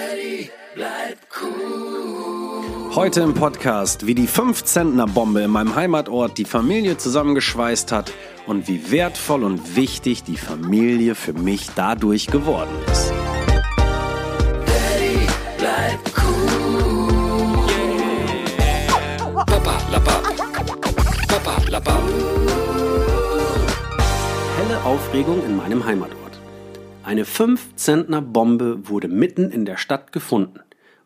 Daddy, bleib cool. Heute im Podcast, wie die 5-Zentner-Bombe in meinem Heimatort die Familie zusammengeschweißt hat und wie wertvoll und wichtig die Familie für mich dadurch geworden ist. Daddy, bleib cool. Papa, lappa. Papa, lappa. Helle Aufregung in meinem Heimatort. Eine 5-Zentner-Bombe wurde mitten in der Stadt gefunden.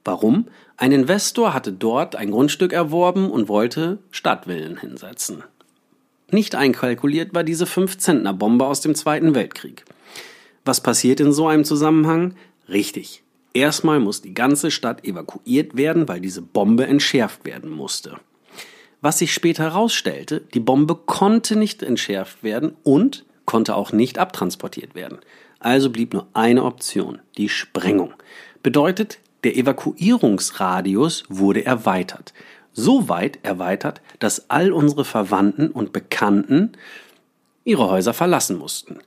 Warum? Ein Investor hatte dort ein Grundstück erworben und wollte Stadtvillen hinsetzen. Nicht einkalkuliert war diese 5-Zentner-Bombe aus dem Zweiten Weltkrieg. Was passiert in so einem Zusammenhang? Richtig. Erstmal muss die ganze Stadt evakuiert werden, weil diese Bombe entschärft werden musste. Was sich später herausstellte, die Bombe konnte nicht entschärft werden und konnte auch nicht abtransportiert werden. Also blieb nur eine Option, die Sprengung. Bedeutet, der Evakuierungsradius wurde erweitert. So weit erweitert, dass all unsere Verwandten und Bekannten ihre Häuser verlassen mussten.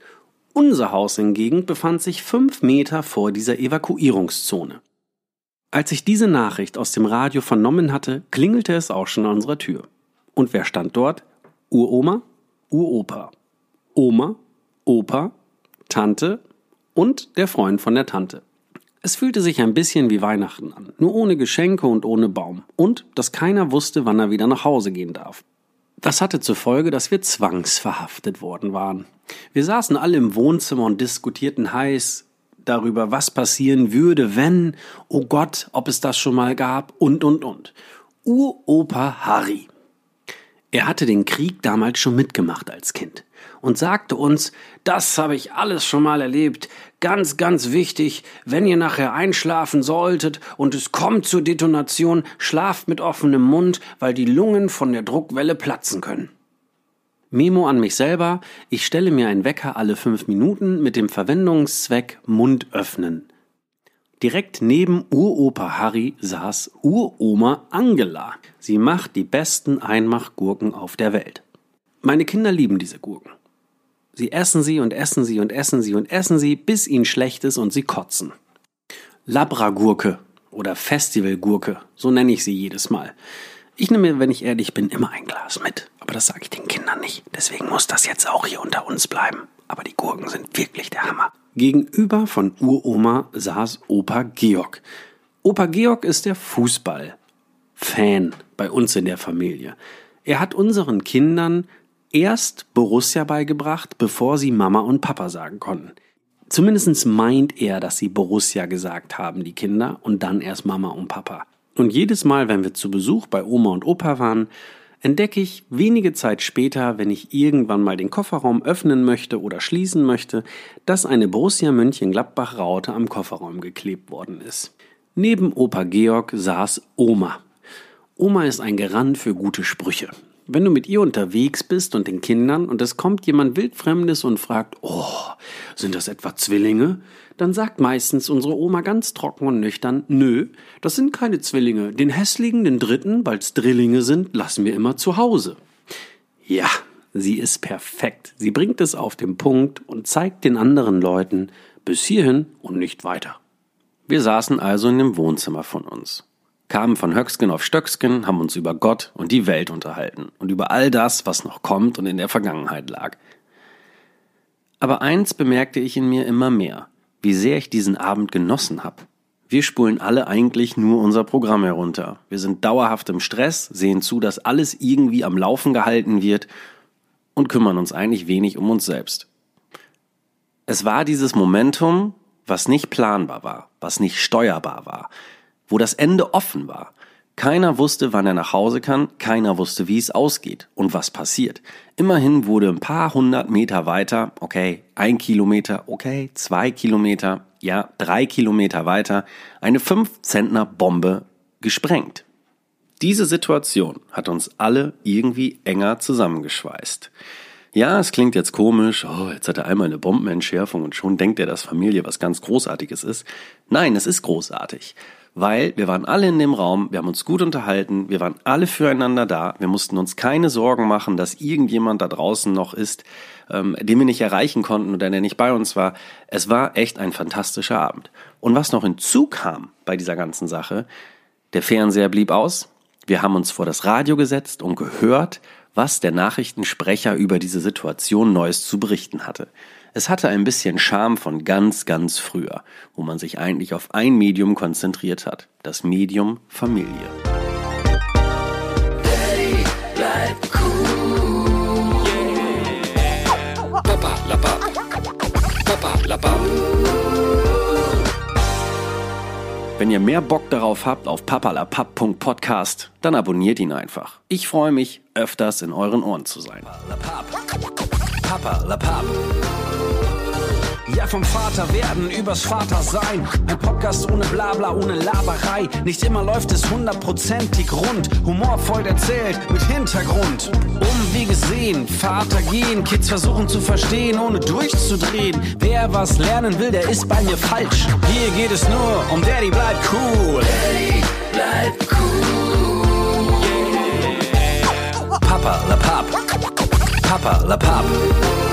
Unser Haus hingegen befand sich fünf Meter vor dieser Evakuierungszone. Als ich diese Nachricht aus dem Radio vernommen hatte, klingelte es auch schon an unserer Tür. Und wer stand dort? Uroma, Uropa. Oma, Opa, Tante und der Freund von der Tante. Es fühlte sich ein bisschen wie Weihnachten an, nur ohne Geschenke und ohne Baum. Und dass keiner wusste, wann er wieder nach Hause gehen darf. Das hatte zur Folge, dass wir zwangsverhaftet worden waren. Wir saßen alle im Wohnzimmer und diskutierten heiß darüber, was passieren würde, wenn, oh Gott, ob es das schon mal gab und und und. Uropa Harry. Er hatte den Krieg damals schon mitgemacht als Kind und sagte uns, das habe ich alles schon mal erlebt. Ganz, ganz wichtig, wenn ihr nachher einschlafen solltet und es kommt zur Detonation, schlaft mit offenem Mund, weil die Lungen von der Druckwelle platzen können. Memo an mich selber, ich stelle mir einen Wecker alle fünf Minuten mit dem Verwendungszweck Mund öffnen. Direkt neben Uropa Harry saß Uroma Angela. Sie macht die besten Einmachgurken auf der Welt. Meine Kinder lieben diese Gurken. Sie essen sie und essen sie und essen sie und essen sie, bis ihnen schlecht ist und sie kotzen. Labragurke oder Festivalgurke, so nenne ich sie jedes Mal. Ich nehme, wenn ich ehrlich bin, immer ein Glas mit. Aber das sage ich den Kindern nicht. Deswegen muss das jetzt auch hier unter uns bleiben. Aber die Gurken sind wirklich der Hammer. Gegenüber von Uroma saß Opa Georg. Opa Georg ist der Fußball-Fan bei uns in der Familie. Er hat unseren Kindern erst Borussia beigebracht, bevor sie Mama und Papa sagen konnten. Zumindest meint er, dass sie Borussia gesagt haben, die Kinder, und dann erst Mama und Papa. Und jedes Mal, wenn wir zu Besuch bei Oma und Opa waren, entdecke ich wenige Zeit später, wenn ich irgendwann mal den Kofferraum öffnen möchte oder schließen möchte, dass eine Borussia Mönchengladbach Raute am Kofferraum geklebt worden ist. Neben Opa Georg saß Oma. Oma ist ein Garant für gute Sprüche. Wenn du mit ihr unterwegs bist und den Kindern und es kommt jemand wildfremdes und fragt, oh, sind das etwa Zwillinge? Dann sagt meistens unsere Oma ganz trocken und nüchtern, nö, das sind keine Zwillinge. Den hässlichen, den dritten, weil's Drillinge sind, lassen wir immer zu Hause. Ja, sie ist perfekt. Sie bringt es auf den Punkt und zeigt den anderen Leuten bis hierhin und nicht weiter. Wir saßen also in dem Wohnzimmer von uns kamen von Höcksken auf Stöcksken, haben uns über Gott und die Welt unterhalten und über all das, was noch kommt und in der Vergangenheit lag. Aber eins bemerkte ich in mir immer mehr, wie sehr ich diesen Abend genossen hab. Wir spulen alle eigentlich nur unser Programm herunter. Wir sind dauerhaft im Stress, sehen zu, dass alles irgendwie am Laufen gehalten wird und kümmern uns eigentlich wenig um uns selbst. Es war dieses Momentum, was nicht planbar war, was nicht steuerbar war, wo das Ende offen war. Keiner wusste, wann er nach Hause kann, keiner wusste, wie es ausgeht und was passiert. Immerhin wurde ein paar hundert Meter weiter, okay, ein Kilometer, okay, zwei Kilometer, ja, drei Kilometer weiter, eine fünf Zentner Bombe gesprengt. Diese Situation hat uns alle irgendwie enger zusammengeschweißt. Ja, es klingt jetzt komisch, oh, jetzt hat er einmal eine Bombenentschärfung und schon denkt er, dass Familie was ganz Großartiges ist. Nein, es ist großartig weil wir waren alle in dem Raum, wir haben uns gut unterhalten, wir waren alle füreinander da, wir mussten uns keine Sorgen machen, dass irgendjemand da draußen noch ist, ähm, den wir nicht erreichen konnten oder der nicht bei uns war. Es war echt ein fantastischer Abend. Und was noch hinzukam bei dieser ganzen Sache, der Fernseher blieb aus, wir haben uns vor das Radio gesetzt und gehört, was der Nachrichtensprecher über diese Situation Neues zu berichten hatte. Es hatte ein bisschen Charme von ganz, ganz früher, wo man sich eigentlich auf ein Medium konzentriert hat, das Medium Familie. Wenn ihr mehr Bock darauf habt auf papalapap.podcast, dann abonniert ihn einfach. Ich freue mich, öfters in euren Ohren zu sein. Papa, la Pap. Ja, vom Vater werden übers Vater sein. Ein Podcast ohne Blabla, ohne Laberei. Nicht immer läuft es hundertprozentig rund. Humorvoll erzählt, mit Hintergrund. Um wie gesehen, Vater gehen. Kids versuchen zu verstehen, ohne durchzudrehen. Wer was lernen will, der ist bei mir falsch. Hier geht es nur um Daddy bleibt cool. Daddy, bleib cool. Papa, la Pap. Papa, la Pap.